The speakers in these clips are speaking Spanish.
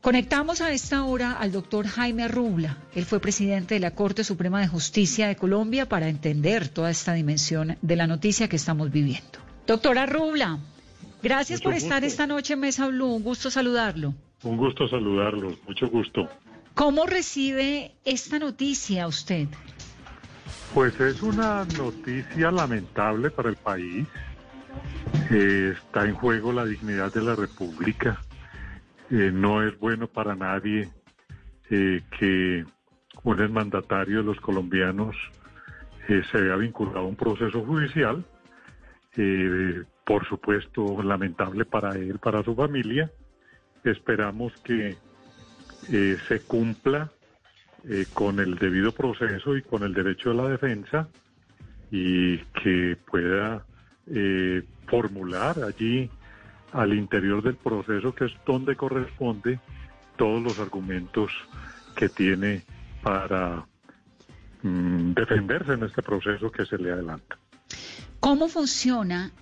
Conectamos a esta hora al doctor Jaime Rubla. Él fue presidente de la Corte Suprema de Justicia de Colombia para entender toda esta dimensión de la noticia que estamos viviendo. Doctora Rubla, gracias por estar esta noche en Mesa Blue. Un gusto saludarlo. Un gusto saludarlo, mucho gusto. ¿Cómo recibe esta noticia usted? Pues es una noticia lamentable para el país. Eh, está en juego la dignidad de la República. Eh, no es bueno para nadie eh, que un mandatario de los colombianos se vea vinculado a un proceso judicial. por supuesto, lamentable para él, para su familia. Esperamos que se cumpla eh, con el debido proceso y con el derecho a la defensa y que pueda eh, formular allí al interior del proceso, que es donde corresponde, todos los argumentos que tiene para mm, defenderse en este proceso que se le adelanta. ¿Cómo funciona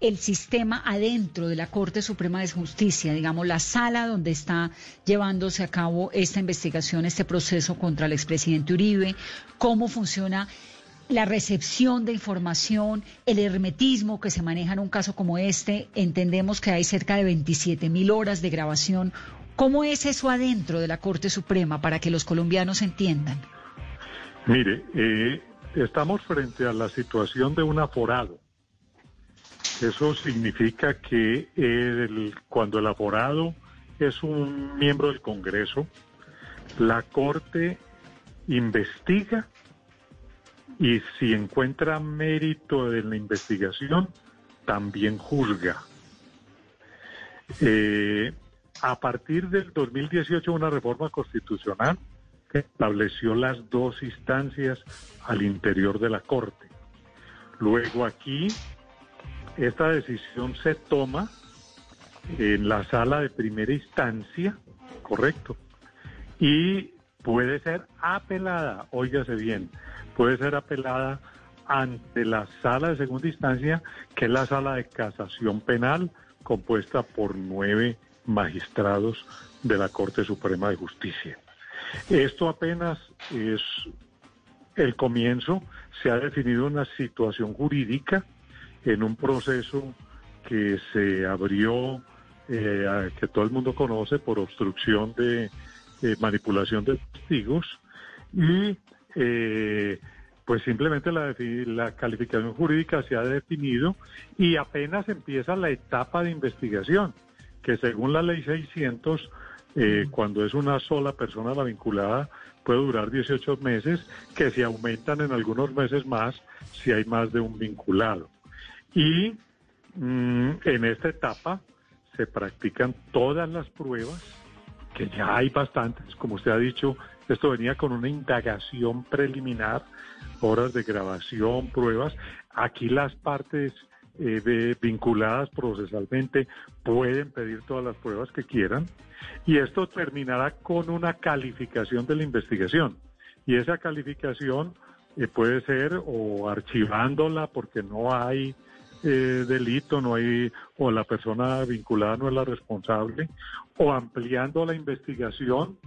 el sistema adentro de la Corte Suprema de Justicia, digamos, la sala donde está llevándose a cabo esta investigación, este proceso contra el expresidente Uribe, cómo funciona la recepción de información, el hermetismo que se maneja en un caso como este. Entendemos que hay cerca de 27 mil horas de grabación. ¿Cómo es eso adentro de la Corte Suprema para que los colombianos entiendan? Mire, eh, estamos frente a la situación de un aforado eso significa que cuando el aforado es un miembro del Congreso, la Corte investiga y si encuentra mérito en la investigación, también juzga. Eh, a partir del 2018, una reforma constitucional estableció las dos instancias al interior de la Corte. Luego aquí esta decisión se toma en la sala de primera instancia, correcto, y puede ser apelada, óigase bien, puede ser apelada ante la sala de segunda instancia, que es la sala de casación penal, compuesta por nueve magistrados de la Corte Suprema de Justicia. Esto apenas es el comienzo, se ha definido una situación jurídica en un proceso que se abrió, eh, que todo el mundo conoce por obstrucción de manipulación de testigos y eh, pues simplemente la, la calificación jurídica se ha definido y apenas empieza la etapa de investigación, que según la ley 600, eh, cuando es una sola persona la vinculada, puede durar 18 meses, que se aumentan en algunos meses más si hay más de un vinculado. Y mm, en esta etapa se practican todas las pruebas, que ya hay bastantes, como usted ha dicho, esto venía con una indagación preliminar, horas de grabación, pruebas. Aquí las partes eh, vinculadas procesalmente pueden pedir todas las pruebas que quieran y esto terminará con una calificación de la investigación. Y esa calificación eh, puede ser o archivándola porque no hay eh, delito, no hay, o la persona vinculada no es la responsable, o ampliando la investigación,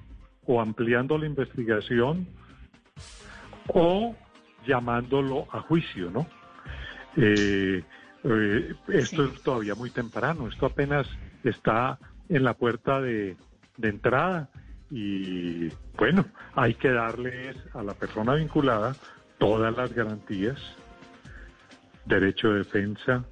o ampliando la investigación, o llamándolo a juicio, ¿no? Eh, eh, esto es todavía muy temprano, esto apenas está en la puerta de, de entrada y bueno, hay que darles a la persona vinculada todas las garantías derecho de defensa,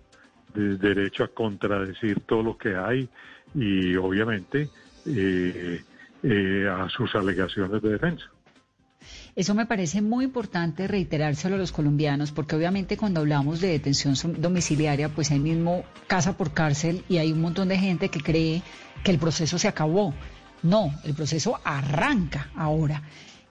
de derecho a contradecir todo lo que hay y obviamente eh, eh, a sus alegaciones de defensa. Eso me parece muy importante reiterárselo a los colombianos, porque obviamente cuando hablamos de detención domiciliaria, pues hay mismo casa por cárcel y hay un montón de gente que cree que el proceso se acabó. No, el proceso arranca ahora.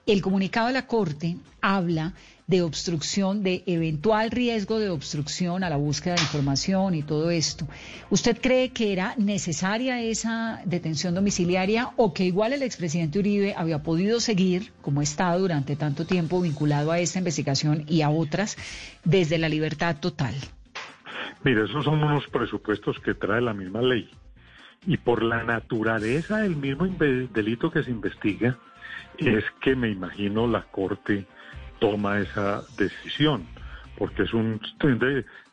El comunicado de la Corte habla de obstrucción, de eventual riesgo de obstrucción a la búsqueda de información y todo esto. ¿Usted cree que era necesaria esa detención domiciliaria o que igual el expresidente Uribe había podido seguir, como estado durante tanto tiempo vinculado a esta investigación y a otras, desde la libertad total? Mire, esos son unos presupuestos que trae la misma ley. Y por la naturaleza del mismo delito que se investiga, es que me imagino la Corte toma esa decisión, porque es un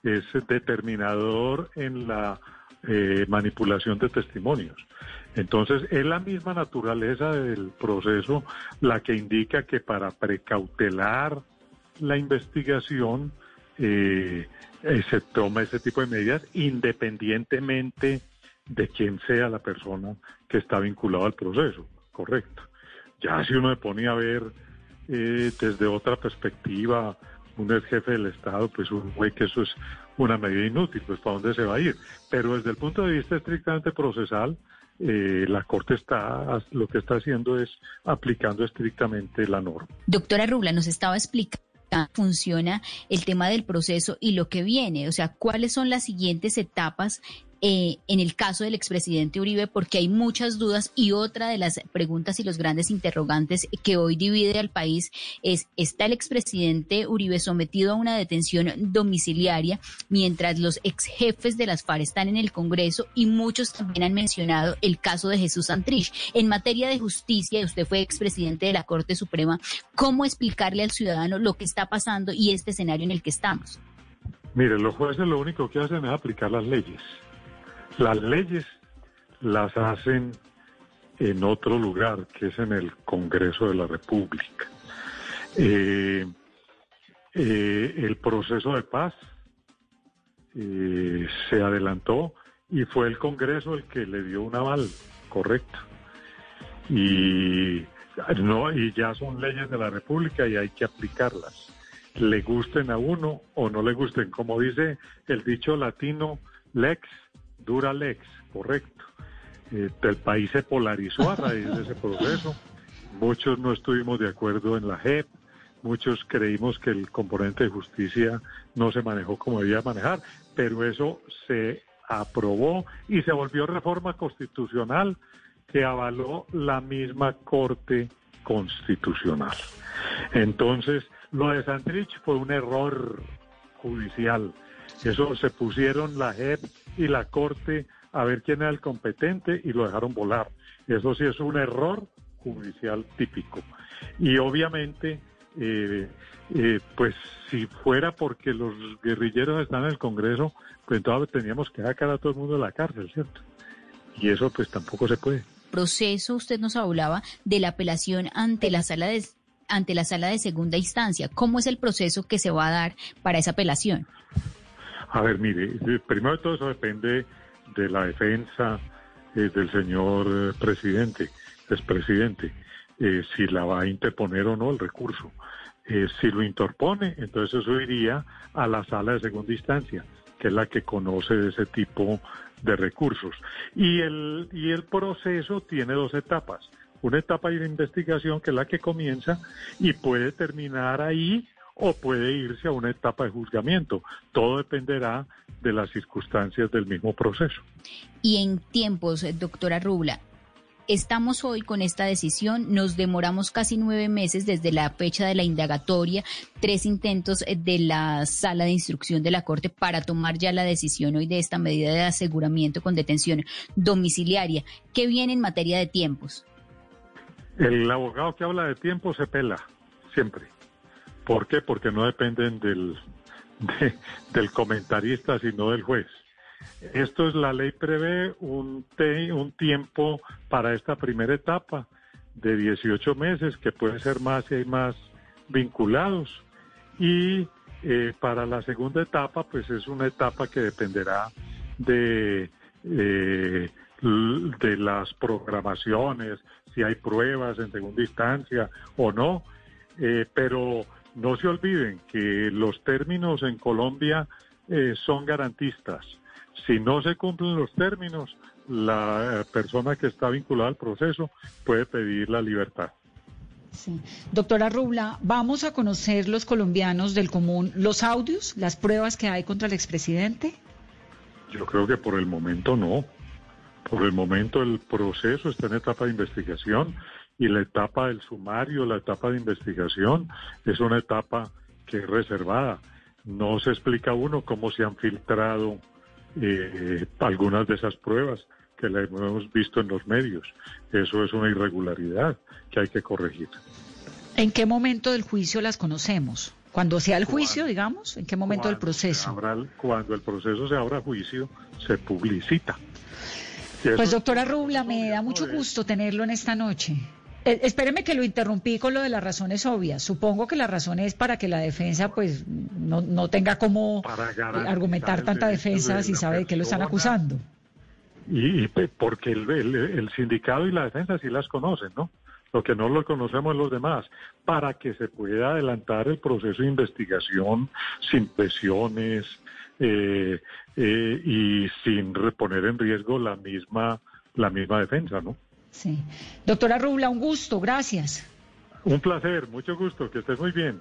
es determinador en la eh, manipulación de testimonios. Entonces, es la misma naturaleza del proceso la que indica que para precautelar la investigación eh, se toma ese tipo de medidas independientemente de quién sea la persona que está vinculada al proceso, correcto. Ya si uno se ponía a ver eh, desde otra perspectiva, un ex jefe del Estado, pues un güey que eso es una medida inútil, pues para dónde se va a ir. Pero desde el punto de vista estrictamente procesal, eh, la Corte está lo que está haciendo es aplicando estrictamente la norma. Doctora Rubla, nos estaba explicando funciona el tema del proceso y lo que viene, o sea, cuáles son las siguientes etapas eh, en el caso del expresidente Uribe, porque hay muchas dudas y otra de las preguntas y los grandes interrogantes que hoy divide al país es, ¿está el expresidente Uribe sometido a una detención domiciliaria mientras los ex jefes de las FARC están en el Congreso y muchos también han mencionado el caso de Jesús Santrich? En materia de justicia, usted fue expresidente de la Corte Suprema, ¿cómo explicarle al ciudadano lo que está pasando y este escenario en el que estamos? Mire, los jueces lo único que hacen es aplicar las leyes. Las leyes las hacen en otro lugar, que es en el Congreso de la República. Eh, eh, el proceso de paz eh, se adelantó y fue el Congreso el que le dio un aval, correcto. Y, no, y ya son leyes de la República y hay que aplicarlas. Le gusten a uno o no le gusten. Como dice el dicho latino, lex dura lex, correcto. Eh, el país se polarizó a raíz de ese proceso. Muchos no estuvimos de acuerdo en la JEP, muchos creímos que el componente de justicia no se manejó como debía manejar, pero eso se aprobó y se volvió reforma constitucional que avaló la misma Corte Constitucional. Entonces, lo de Santrich fue un error judicial. Eso se pusieron la JEP y la Corte a ver quién era el competente y lo dejaron volar. Eso sí es un error judicial típico. Y obviamente, eh, eh, pues si fuera porque los guerrilleros están en el Congreso, pues entonces teníamos que sacar a todo el mundo de la cárcel, ¿cierto? Y eso pues tampoco se puede. Proceso, usted nos hablaba de la apelación ante la sala de ante la sala de segunda instancia. ¿Cómo es el proceso que se va a dar para esa apelación? A ver, mire, eh, primero de todo eso depende de la defensa eh, del señor eh, presidente, expresidente, si la va a interponer o no el recurso. si lo interpone, entonces eso iría a la sala de segunda instancia, que es la que conoce de ese tipo de recursos. Y el, y el proceso tiene dos etapas. Una etapa de investigación que es la que comienza y puede terminar ahí o puede irse a una etapa de juzgamiento. Todo dependerá de las circunstancias del mismo proceso. Y en tiempos, eh, doctora Rubla, estamos hoy con esta decisión, nos demoramos casi nueve meses desde la fecha de la indagatoria, tres intentos eh, de la sala de instrucción de la Corte para tomar ya la decisión hoy de esta medida de aseguramiento con detención domiciliaria. ¿Qué viene en materia de tiempos? El abogado que habla de tiempo se pela, siempre. ¿Por qué? Porque no dependen del, del comentarista, sino del juez. Esto es la ley prevé un, un tiempo para esta primera etapa de 18 meses, que puede ser más si hay más vinculados. Y eh, para la segunda etapa, pues es una etapa que dependerá de, eh, de las programaciones, si hay pruebas en segunda instancia o no. Eh, pero no se olviden que los términos en Colombia eh, son garantistas. Si no se cumplen los términos, la eh, persona que está vinculada al proceso puede pedir la libertad. Sí. Doctora Rubla, ¿vamos a conocer los colombianos del común los audios, las pruebas que hay contra el expresidente? Yo creo que por el momento no. Por el momento el proceso está en etapa de investigación y la etapa del sumario, la etapa de investigación, es una etapa que es reservada. No se explica uno cómo se han filtrado eh, algunas de esas pruebas, que la hemos visto en los medios. Eso es una irregularidad que hay que corregir. ¿En qué momento del juicio las conocemos? Cuando sea el juicio, digamos, ¿en qué momento del proceso? cuando el proceso se abra juicio, se publicita. Pues doctora Rubla, me da mucho gusto tenerlo en esta noche. Eh, espéreme que lo interrumpí con lo de las razones obvias. Supongo que la razón es para que la defensa pues no, no tenga como argumentar tanta defensa si sabe de qué lo están acusando. Y, porque el, el, sindicato y la defensa sí las conocen, ¿no? Lo que no lo conocemos los demás, para que se pueda adelantar el proceso de investigación sin presiones eh, eh, y sin reponer en riesgo la misma, la misma defensa, ¿no? Sí. Doctora Rubla, un gusto, gracias. Un placer, mucho gusto, que estés muy bien.